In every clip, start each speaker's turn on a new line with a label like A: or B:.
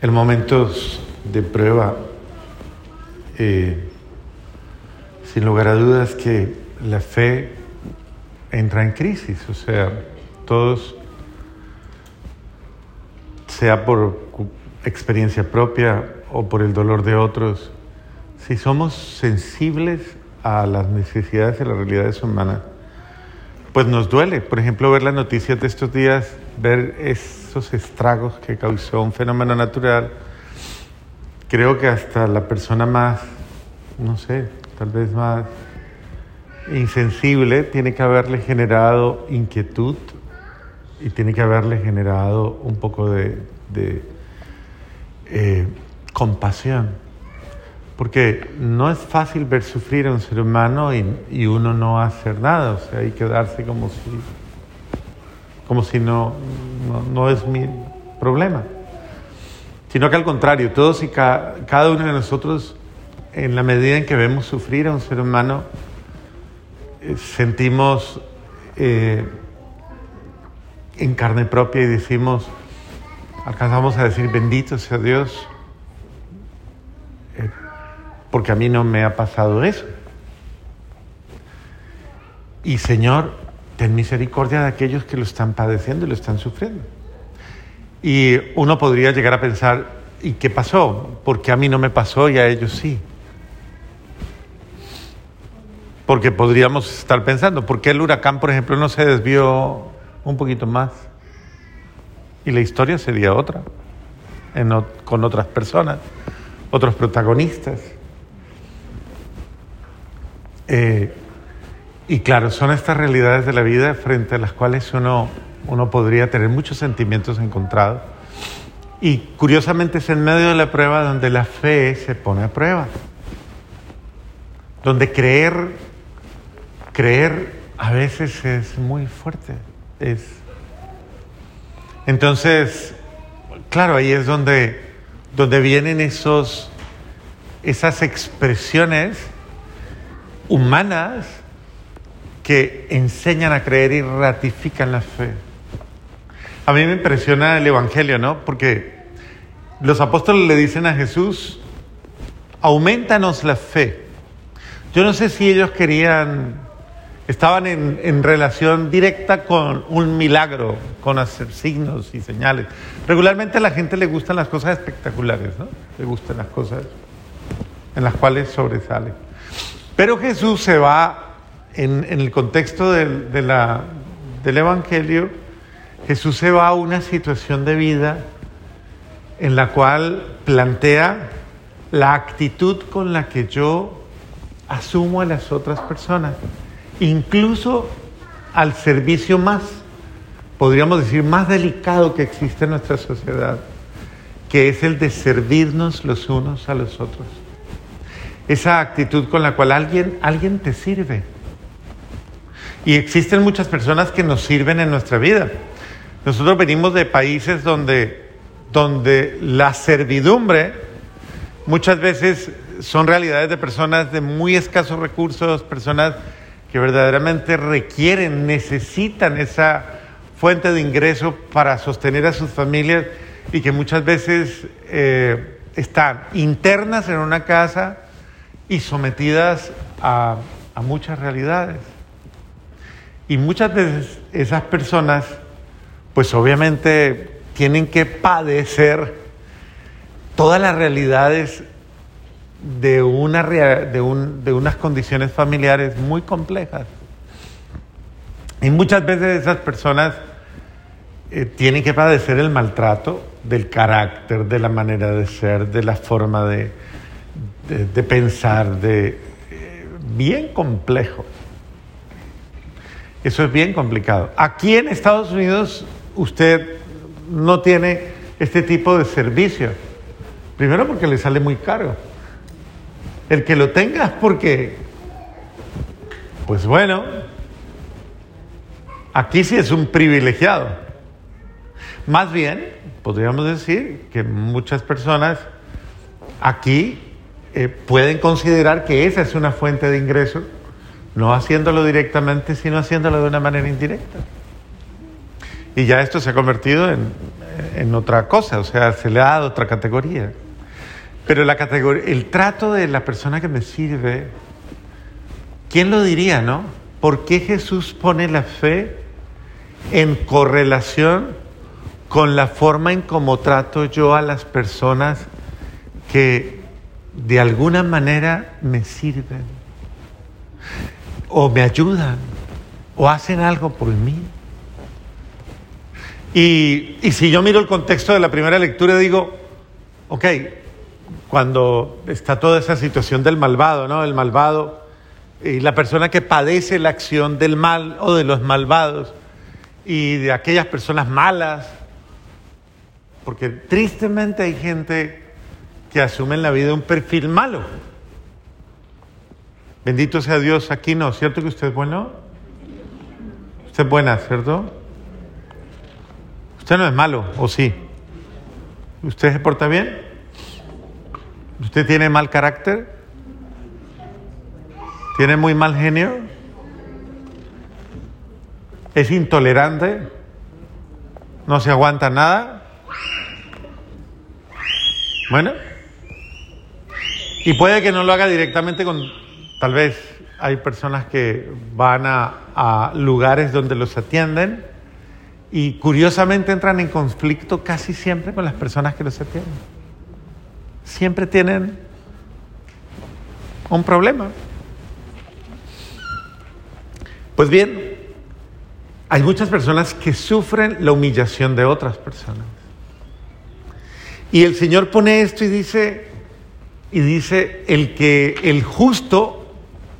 A: en momentos de prueba, eh, sin lugar a dudas que la fe entra en crisis, o sea, todos, sea por experiencia propia o por el dolor de otros, si somos sensibles a las necesidades y las realidades humanas, pues nos duele. Por ejemplo, ver las noticias de estos días, ver esos estragos que causó un fenómeno natural. Creo que hasta la persona más, no sé, tal vez más insensible, tiene que haberle generado inquietud y tiene que haberle generado un poco de, eh, compasión. Porque no es fácil ver sufrir a un ser humano y, uno no hacer nada, o sea, hay que darse como si, como si no, no, es mi problema. Sino que al contrario, todos y cada uno de nosotros, en la medida en que vemos sufrir a un ser humano, eh, sentimos eh, en carne propia y decimos, alcanzamos a decir, bendito sea Dios, porque a mí no me ha pasado eso. Y Señor, ten misericordia de aquellos que lo están padeciendo y lo están sufriendo. Y uno podría llegar a pensar, ¿y qué pasó? Porque a mí no me pasó y a ellos sí. Porque podríamos estar pensando, ¿por qué el huracán, por ejemplo, no se desvió un poquito más? Y la historia sería otra, con otras personas, otros protagonistas. Eh, y claro, son estas realidades de la vida frente a las cuales uno, uno podría tener muchos sentimientos encontrados. Y curiosamente es en medio de la prueba donde la fe se pone a prueba, donde creer creer a veces es muy fuerte. Es... Entonces, claro, ahí es donde, donde vienen esos, esas expresiones humanas que enseñan a creer y ratifican la fe. A mí me impresiona el Evangelio, ¿no? Porque los apóstoles le dicen a Jesús, aumentanos la fe. Yo no sé si ellos querían estaban en, relación directa con un milagro, con hacer signos y señales. Regularmente a la gente le gustan las cosas espectaculares, ¿no? Le gustan las cosas en las cuales sobresale. Pero Jesús se va, en, el contexto del, del Evangelio, Jesús se va a una situación de vida en la cual plantea la actitud con la que yo asumo a las otras personas incluso al servicio más, podríamos decir, más delicado que existe en nuestra sociedad, que es el de servirnos los unos a los otros. Esa actitud con la cual alguien, alguien te sirve. Y existen muchas personas que nos sirven en nuestra vida. Nosotros venimos de países donde, donde la servidumbre muchas veces son realidades de personas de muy escasos recursos, personas que verdaderamente requieren, necesitan esa fuente de ingreso para sostener a sus familias y que muchas veces eh, están internas en una casa y sometidas a, muchas realidades. Y muchas veces esas personas, pues obviamente tienen que padecer todas las realidades de, una, de, un, de unas condiciones familiares muy complejas. Y muchas veces esas personas eh, tienen que padecer el maltrato del carácter, de la manera de ser, de la forma de, de, pensar, de eh, bien complejo. Eso es bien complicado. Aquí en Estados Unidos usted no tiene este tipo de servicio. Primero porque le sale muy caro. El que lo tengas porque, pues bueno, aquí sí es un privilegiado. Más bien, podríamos decir que muchas personas aquí eh, pueden considerar que esa es una fuente de ingreso, no haciéndolo directamente, sino haciéndolo de una manera indirecta. Y ya esto se ha convertido en, en otra cosa, o sea, se le ha dado otra categoría. Pero la categoría, el trato de la persona que me sirve, ¿quién lo diría, no? ¿Por qué Jesús pone la fe en correlación con la forma en cómo trato yo a las personas que de alguna manera me sirven o me ayudan o hacen algo por mí? Y, y si yo miro el contexto de la primera lectura, digo, ok, cuando está toda esa situación del malvado, ¿no? El malvado y la persona que padece la acción del mal o de los malvados y de aquellas personas malas, porque tristemente hay gente que asume en la vida un perfil malo. Bendito sea Dios, aquí no, ¿cierto que usted es bueno? Usted es buena, ¿cierto? Usted no es malo, ¿o sí? ¿Usted se porta bien? ¿Usted tiene mal carácter? ¿Tiene muy mal genio? ¿Es intolerante? ¿No se aguanta nada? Bueno. Y puede que no lo haga directamente con, tal vez hay personas que van a, lugares donde los atienden y curiosamente entran en conflicto casi siempre con las personas que los atienden. Siempre tienen un problema. Pues bien, hay muchas personas que sufren la humillación de otras personas. Y el Señor pone esto y dice, y dice, el que el justo,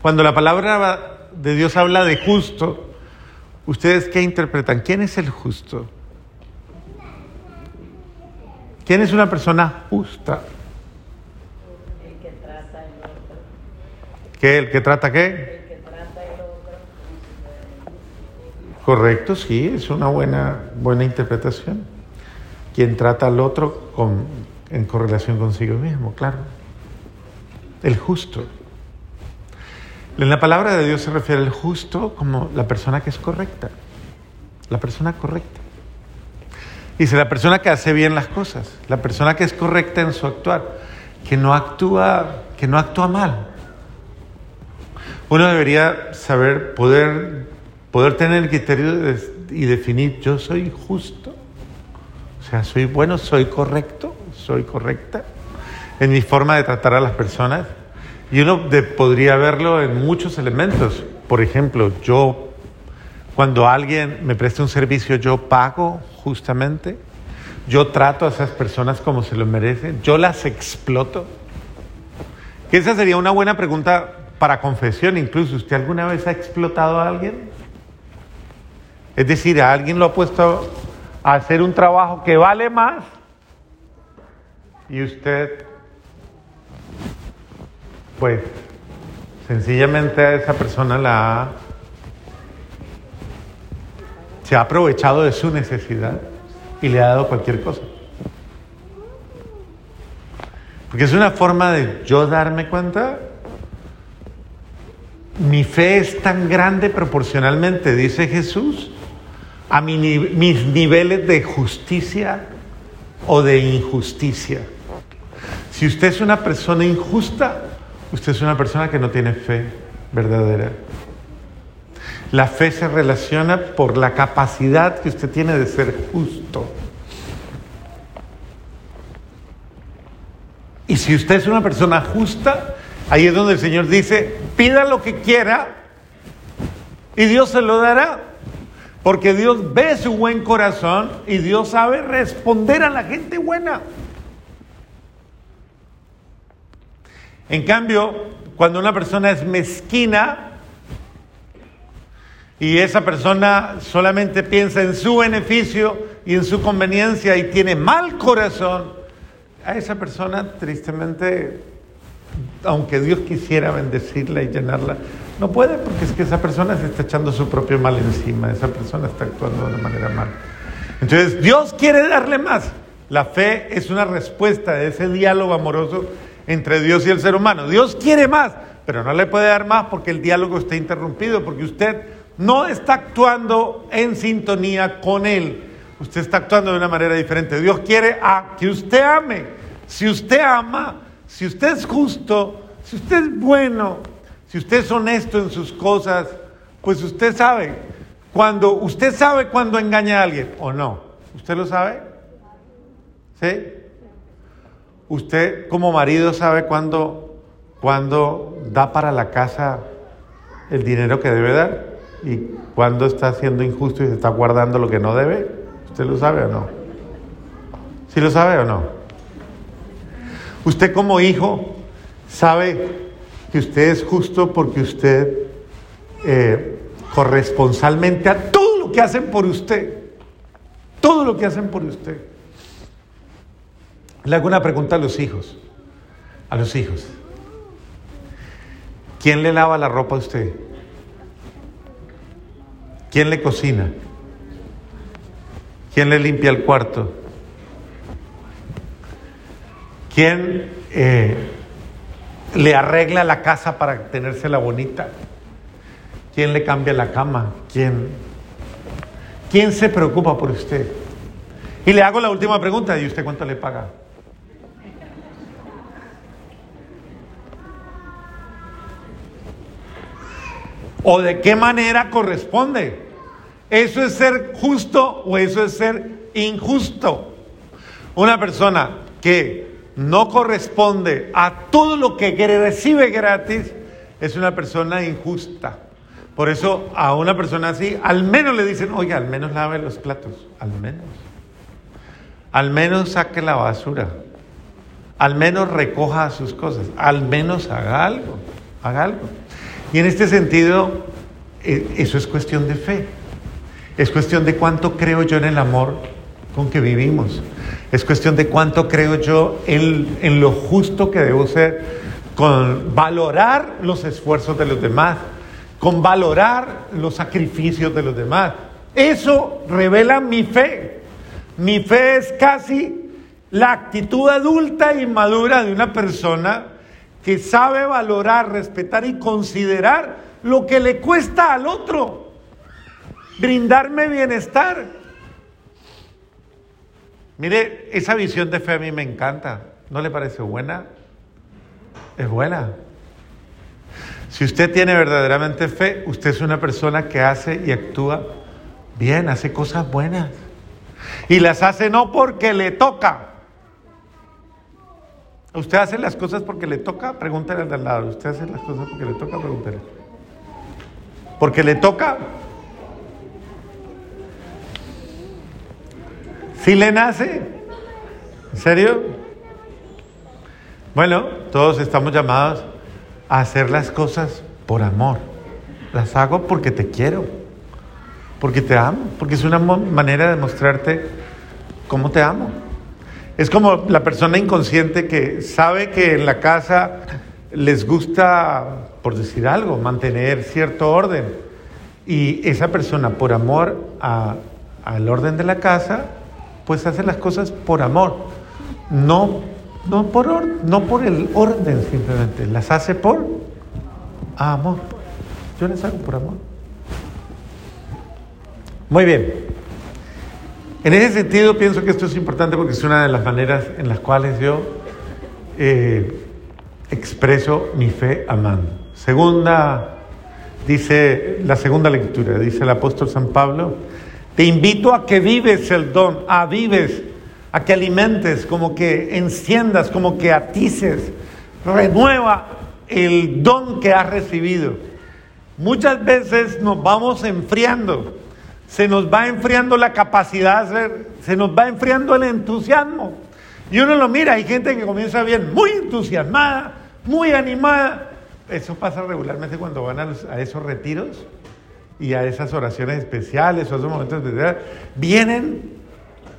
A: cuando la palabra de Dios habla de justo, ¿Ustedes qué interpretan? ¿Quién es el justo? ¿Quién es una persona justa?
B: El que trata el otro.
A: ¿Qué? ¿El que trata qué?
B: El que trata el otro.
A: Correcto, sí, es una buena, buena interpretación. Quien trata al otro con, en correlación consigo mismo, claro. El justo. En la palabra de Dios se refiere al justo como la persona que es correcta, la persona correcta. Dice la persona que hace bien las cosas, la persona que es correcta en su actuar, que no actúa, que no actúa mal. Uno debería saber, poder, poder tener el criterio y definir, yo soy justo, o sea, soy bueno, soy correcto, soy correcta en mi forma de tratar a las personas. Y uno de, podría verlo en muchos elementos. Por ejemplo, yo, cuando alguien me presta un servicio, yo pago justamente. Yo trato a esas personas como se lo merecen. Yo las exploto. Que esa sería una buena pregunta para confesión. Incluso, ¿usted alguna vez ha explotado a alguien? Es decir, a alguien lo ha puesto a hacer un trabajo que vale más y usted pues sencillamente a esa persona la ha, se ha aprovechado de su necesidad y le ha dado cualquier cosa. Porque es una forma de yo darme cuenta, mi fe es tan grande proporcionalmente, dice Jesús, a mi, mis niveles de justicia o de injusticia. Si usted es una persona injusta, Usted es una persona que no tiene fe verdadera. La fe se relaciona por la capacidad que usted tiene de ser justo. Y si usted es una persona justa, ahí es donde el Señor dice, pida lo que quiera y Dios se lo dará. Porque Dios ve su buen corazón y Dios sabe responder a la gente buena. En cambio, cuando una persona es mezquina y esa persona solamente piensa en su beneficio y en su conveniencia y tiene mal corazón, a esa persona tristemente, aunque Dios quisiera bendecirla y llenarla, no puede porque es que esa persona se está echando su propio mal encima, esa persona está actuando de una manera mal. Entonces, Dios quiere darle más. La fe es una respuesta de ese diálogo amoroso entre Dios y el ser humano. Dios quiere más, pero no le puede dar más porque el diálogo está interrumpido, porque usted no está actuando en sintonía con Él. usted está actuando de una manera diferente. Dios quiere a que usted ame. Si usted ama, si usted es justo, si usted es bueno, si usted es honesto en sus cosas, pues usted sabe. Cuando usted sabe cuando engaña a alguien o no. ¿Usted lo sabe? ¿Sí? Usted como marido sabe cuando da para la casa el dinero que debe dar y cuando está siendo injusto y se está guardando lo que no debe. ¿Usted lo sabe o no? ¿Sí lo sabe o no? Usted como hijo sabe que usted es justo porque usted eh, corresponsalmente a todo lo que hacen por usted, todo lo que hacen por usted. Le hago una pregunta a los hijos, a los hijos. ¿Quién le lava la ropa a usted? ¿Quién le cocina? ¿Quién le limpia el cuarto? ¿Quién eh, le arregla la casa para tenérsela bonita? ¿Quién le cambia la cama? ¿Quién, ¿Quién se preocupa por usted? Y le hago la última pregunta, ¿y usted cuánto le paga? ¿O de qué manera corresponde? ¿Eso es ser justo o eso es ser injusto? Una persona que no corresponde a todo lo que recibe gratis es una persona injusta. Por eso a una persona así, al menos le dicen, oiga, al menos lave los platos, al menos. Al menos saque la basura. Al menos recoja sus cosas. Al menos haga algo. Haga algo. Y en este sentido, eh, eso es cuestión de fe. Es cuestión de cuánto creo yo en el amor con que vivimos. Es cuestión de cuánto creo yo en, lo justo que debo ser, con valorar los esfuerzos de los demás, con valorar los sacrificios de los demás. Eso revela mi fe. Mi fe es casi la actitud adulta y madura de una persona que sabe valorar, respetar y considerar lo que le cuesta al otro, brindarme bienestar. Mire, esa visión de fe a mí me encanta. ¿No le parece buena? Es buena. Si usted tiene verdaderamente fe, usted es una persona que hace y actúa bien, hace cosas buenas. Y las hace no porque le toca, ¿Usted hace las cosas porque le toca? Pregúntale al de al lado. ¿Usted hace las cosas porque le toca? Pregúntale. ¿Porque le toca? ¿Sí le nace? ¿En serio? Bueno, todos estamos llamados a hacer las cosas por amor. Las hago porque te quiero, porque te amo, porque es una manera de mostrarte cómo te amo. Es como la persona inconsciente que sabe que en la casa les gusta, por decir algo, mantener cierto orden. Y esa persona, por amor al orden de la casa, pues hace las cosas por amor. No, no, por, no por el orden simplemente, las hace por amor. Yo las hago por amor. Muy bien. En ese sentido, pienso que esto es importante porque es una de las maneras en las cuales yo eh, expreso mi fe amando. Segunda, dice la segunda lectura, dice el apóstol San Pablo, te invito a que vives el don, a vives, a que alimentes, como que enciendas, como que atices, renueva el don que has recibido. Muchas veces nos vamos enfriando se nos va enfriando la capacidad, se nos va enfriando el entusiasmo. Y uno lo mira, hay gente que comienza bien, muy entusiasmada, muy animada. Eso pasa regularmente cuando van a, esos retiros y a esas oraciones especiales o esos momentos especiales. Vienen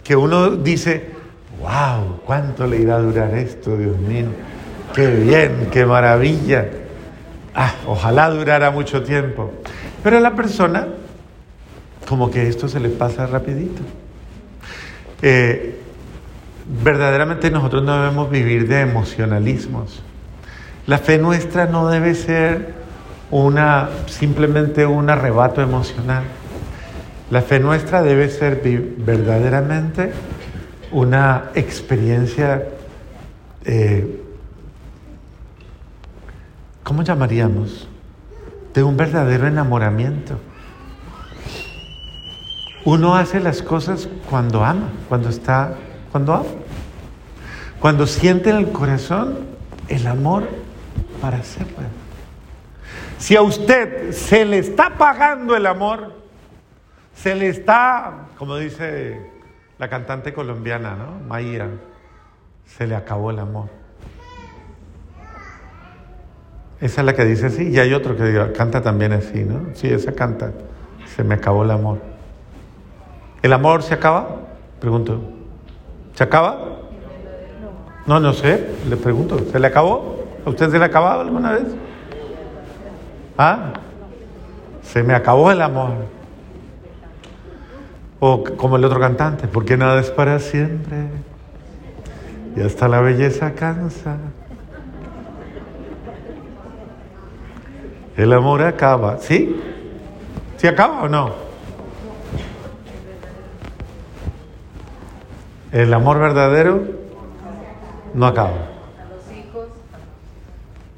A: que uno dice, wow, ¿cuánto le irá a durar esto, Dios mío? Qué bien, qué maravilla. Ah, ojalá durara mucho tiempo. Pero la persona como que esto se le pasa rapidito. Eh, verdaderamente nosotros no debemos vivir de emocionalismos. La fe nuestra no debe ser una simplemente un arrebato emocional. La fe nuestra debe ser verdaderamente una experiencia, eh, ¿cómo llamaríamos? De un verdadero enamoramiento. Uno hace las cosas cuando ama, cuando está, cuando ama. Cuando siente en el corazón el amor para hacerlo. Si a usted se le está pagando el amor, se le está, como dice la cantante colombiana, ¿no? Maía, se le acabó el amor. Esa es la que dice así, y hay otro que canta también así, ¿no? Sí, esa canta, se me acabó el amor. ¿El amor se acaba? Pregunto. ¿Se acaba? No, no sé, le pregunto, ¿se le acabó? ¿A usted se le ha acabado alguna vez? ¿Ah? Se me acabó el amor. O como el otro cantante, porque nada es para siempre. Y hasta la belleza cansa. El amor acaba. ¿Sí? ¿Sí acaba o no? El amor verdadero no acaba.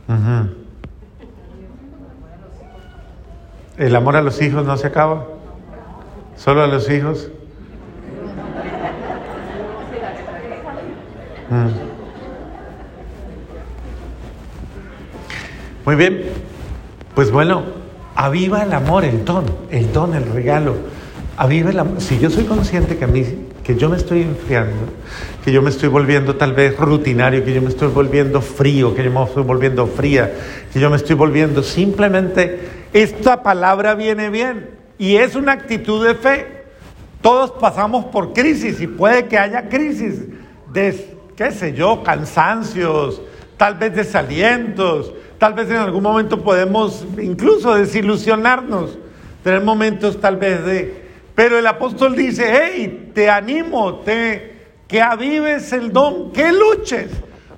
A: Ujú. El amor a los hijos no se acaba. Solo a los hijos. Muy bien. Pues bueno, aviva el amor, el don, el don, el regalo. Aviva el amor. Si yo soy consciente que a mí, que yo me estoy enfriando, que yo me estoy volviendo tal vez rutinario, que yo me estoy volviendo frío, que yo me estoy volviendo fría, que yo me estoy volviendo simplemente, esta palabra viene bien y es una actitud de fe. Todos pasamos por crisis y puede que haya crisis de, qué sé yo, cansancios, tal vez desalientos, tal vez en algún momento podemos incluso desilusionarnos, tener momentos tal vez de... Pero el apóstol dice, hey, te animo, te, que avives el don, que luches,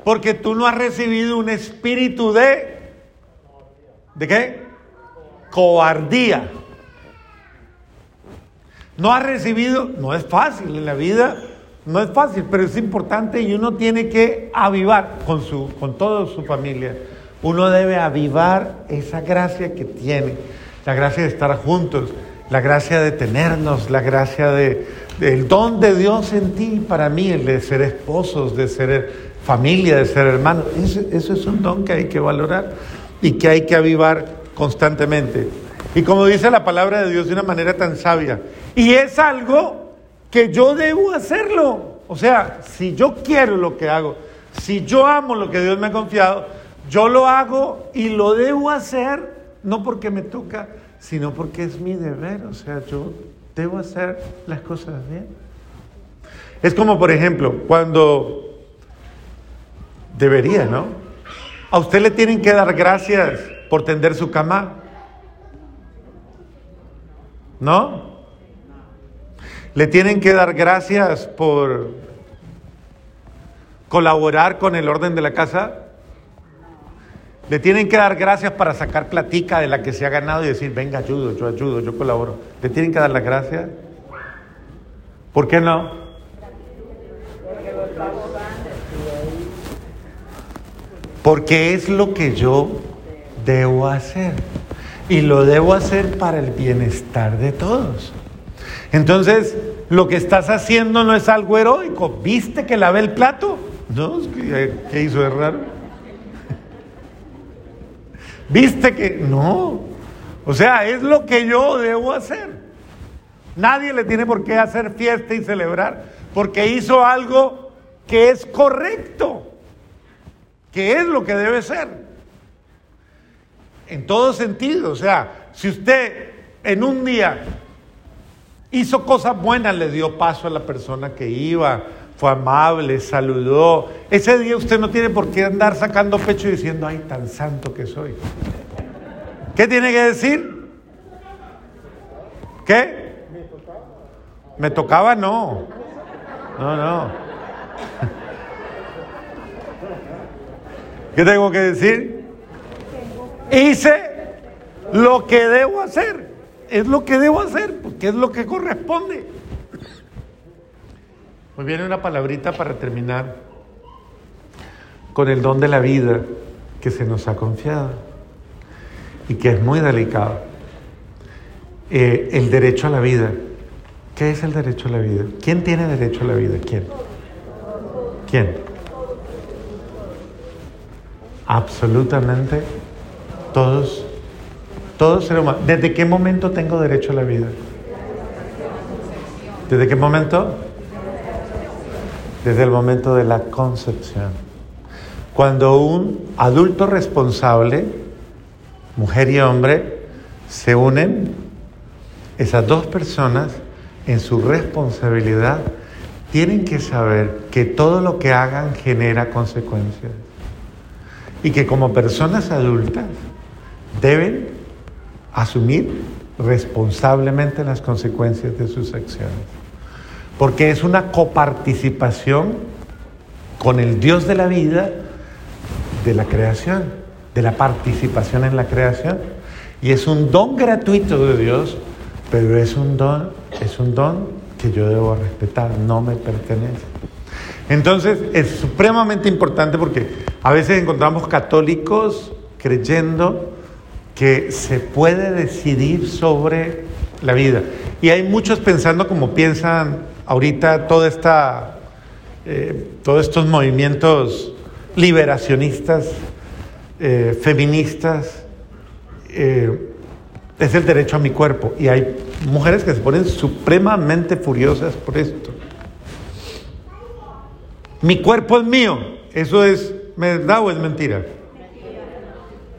A: porque tú no has recibido un espíritu de... ¿De qué? Cobardía. No ha recibido, no es fácil en la vida, no es fácil, pero es importante y uno tiene que avivar con, su, con toda su familia. Uno debe avivar esa gracia que tiene, la gracia de estar juntos, la gracia de tenernos, la gracia de, del don de Dios en ti, para mí, el de ser esposos, de ser familia, de ser hermanos. Eso, eso es un don que hay que valorar y que hay que avivar constantemente. Y como dice la palabra de Dios de una manera tan sabia, y es algo que yo debo hacerlo. O sea, si yo quiero lo que hago, si yo amo lo que Dios me ha confiado, yo lo hago y lo debo hacer, no porque me toca, sino porque es mi deber. O sea, yo debo hacer las cosas bien. Es como, por ejemplo, cuando debería, ¿no? A usted le tienen que dar gracias por tender su cama. ¿No? Le tienen que dar gracias por colaborar con el orden de la casa. Le tienen que dar gracias para sacar platica de la que se ha ganado y decir, venga, ayudo, yo ayudo, yo colaboro. Le tienen que dar las gracias. ¿Por qué no? Porque es lo que yo debo hacer. Y lo debo hacer para el bienestar de todos. Entonces, lo que estás haciendo no es algo heroico. ¿Viste que lavé el plato? No, ¿qué, qué hizo de raro? ¿Viste que no? O sea, es lo que yo debo hacer. Nadie le tiene por qué hacer fiesta y celebrar porque hizo algo que es correcto, que es lo que debe ser. En todo sentido, o sea, si usted en un día hizo cosas buenas, le dio paso a la persona que iba, amable, saludó, ese día usted no tiene por qué andar sacando pecho y diciendo, ay, tan santo que soy. ¿Qué tiene que decir? ¿Qué? Me tocaba, no. No, no. ¿Qué tengo que decir? Hice lo que debo hacer. Es lo que debo hacer. que es lo que corresponde. Muy bien, una palabrita para terminar con el don de la vida que se nos ha confiado y que es muy delicado. Eh, el derecho a la vida. ¿Qué es el derecho a la vida? ¿Quién tiene derecho a la vida? ¿Quién? ¿Quién? Absolutamente todos, todos seres humanos. ¿Desde qué momento tengo derecho a la vida? ¿Desde qué momento? Desde el momento de la concepción. Cuando un adulto responsable, mujer y hombre, se unen, esas dos personas en su responsabilidad tienen que saber que todo lo que hagan genera consecuencias y que como personas adultas deben asumir responsablemente las consecuencias de sus acciones. Porque es una coparticipación con el Dios de la vida de la creación, de la participación en la creación. Y es un don gratuito de Dios, pero es un don, es un don que yo debo respetar, no me pertenece. Entonces es supremamente importante porque a veces encontramos católicos creyendo que se puede decidir sobre la vida. Y hay muchos pensando como piensan ahorita toda esta, eh, todos estos movimientos liberacionistas, eh, feministas, eh, es el derecho a mi cuerpo. Y hay mujeres que se ponen supremamente furiosas por esto. Mi cuerpo es mío. ¿Eso es verdad o es mentira?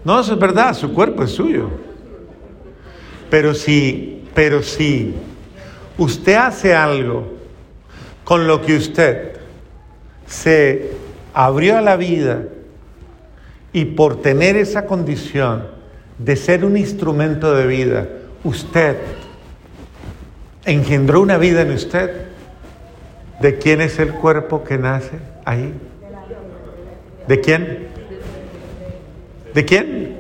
A: No, eso es verdad, su cuerpo es suyo. Pero si, pero si usted hace algo con lo que usted se abrió a la vida y por tener esa condición de ser un instrumento de vida, usted engendró una vida en usted, ¿de quién es el cuerpo que nace ahí? ¿De quién? ¿De quién?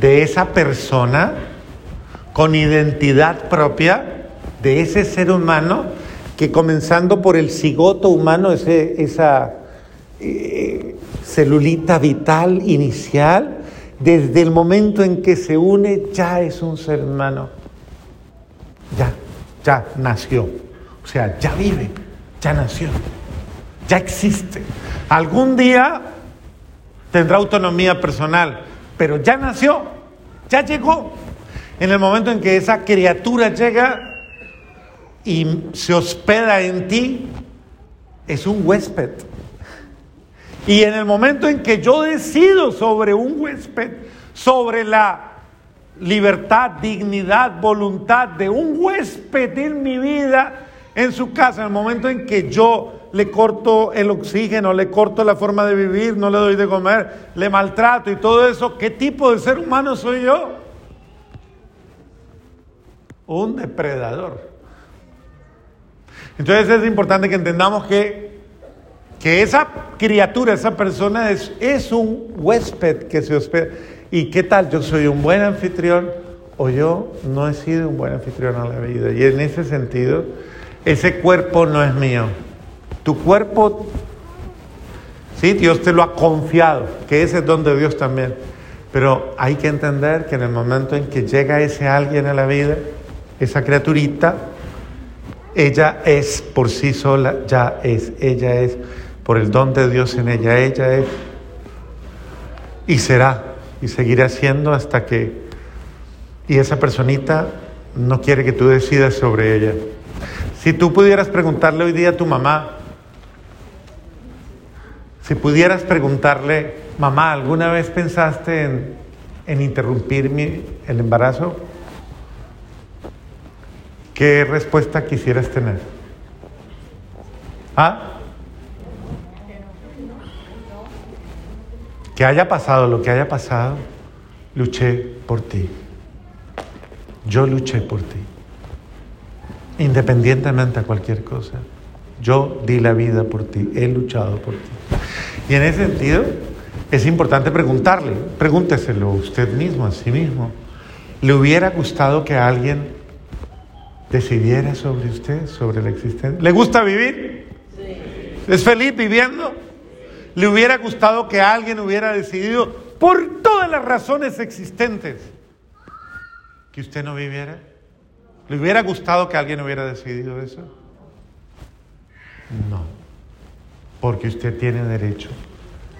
A: De esa persona con identidad propia, de ese ser humano que comenzando por el cigoto humano, ese, esa eh, celulita vital inicial, desde el momento en que se une ya es un ser humano. Ya, ya nació. O sea, ya vive, ya nació, ya existe. Algún día tendrá autonomía personal, pero ya nació, ya llegó. En el momento en que esa criatura llega y se hospeda en ti, es un huésped. Y en el momento en que yo decido sobre un huésped, sobre la libertad, dignidad, voluntad de un huésped en mi vida, en su casa, en el momento en que yo le corto el oxígeno, le corto la forma de vivir, no le doy de comer, le maltrato y todo eso, ¿qué tipo de ser humano soy yo? Un depredador. Entonces es importante que entendamos que, que esa criatura, esa persona es, es un huésped que se hospeda. ¿Y qué tal? Yo soy un buen anfitrión o yo no he sido un buen anfitrión a la vida. Y en ese sentido, ese cuerpo no es mío. Tu cuerpo, sí, Dios te lo ha confiado, que ese es don de Dios también. Pero hay que entender que en el momento en que llega ese alguien a la vida, esa criaturita, ella es por sí sola, ya es, ella es, por el don de Dios en ella, ella es, y será, y seguirá siendo hasta que, y esa personita no quiere que tú decidas sobre ella. Si tú pudieras preguntarle hoy día a tu mamá, si pudieras preguntarle, mamá, ¿alguna vez pensaste en, en interrumpir mi, el embarazo? ¿Qué respuesta quisieras tener? ¿Ah? Que haya pasado lo que haya pasado, luché por ti. Yo luché por ti. Independientemente a cualquier cosa. Yo di la vida por ti, he luchado por ti. Y en ese sentido es importante preguntarle, pregúnteselo usted mismo, a sí mismo. ¿Le hubiera gustado que alguien decidiera sobre usted, sobre la existencia. ¿Le gusta vivir? ¿Es feliz viviendo? ¿Le hubiera gustado que alguien hubiera decidido por todas las razones existentes que usted no viviera? ¿Le hubiera gustado que alguien hubiera decidido eso? No, porque usted tiene derecho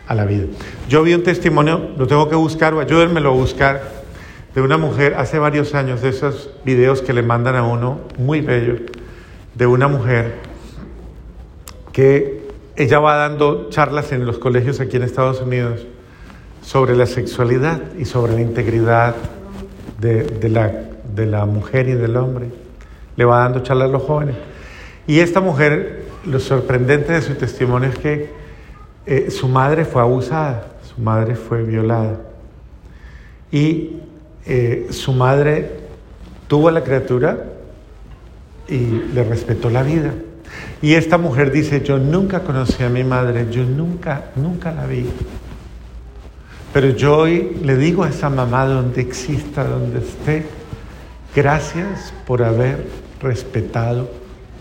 A: a la vida. Yo vi un testimonio, lo tengo que buscar, ayúdenmelo a buscar, de una mujer hace varios años, de esos videos que le mandan a uno, muy bello, de una mujer que ella va dando charlas en los colegios aquí en Estados Unidos sobre la sexualidad y sobre la integridad de, de la, de la mujer y del hombre. Le va dando charlas a los jóvenes. Y esta mujer, lo sorprendente de su testimonio es que eh, su madre fue abusada, su madre fue violada. Y eh, su madre tuvo a la criatura y le respetó la vida. Y esta mujer dice, yo nunca conocí a mi madre, yo nunca, nunca la vi. Pero yo hoy le digo a esa mamá donde exista, donde esté, gracias por haber respetado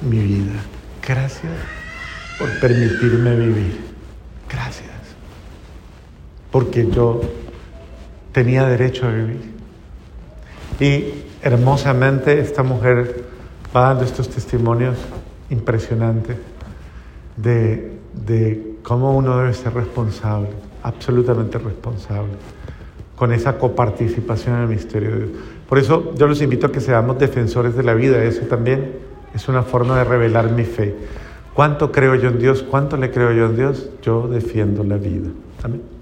A: mi vida. Gracias por permitirme vivir. Gracias. Porque yo tenía derecho a vivir. Y hermosamente esta mujer va dando estos testimonios impresionantes de, de cómo uno debe ser responsable, absolutamente responsable, con esa coparticipación en el misterio de Dios. Por eso yo los invito a que seamos defensores de la vida, eso también es una forma de revelar mi fe. ¿Cuánto creo yo en Dios? ¿Cuánto le creo yo en Dios? Yo defiendo la vida. Amén.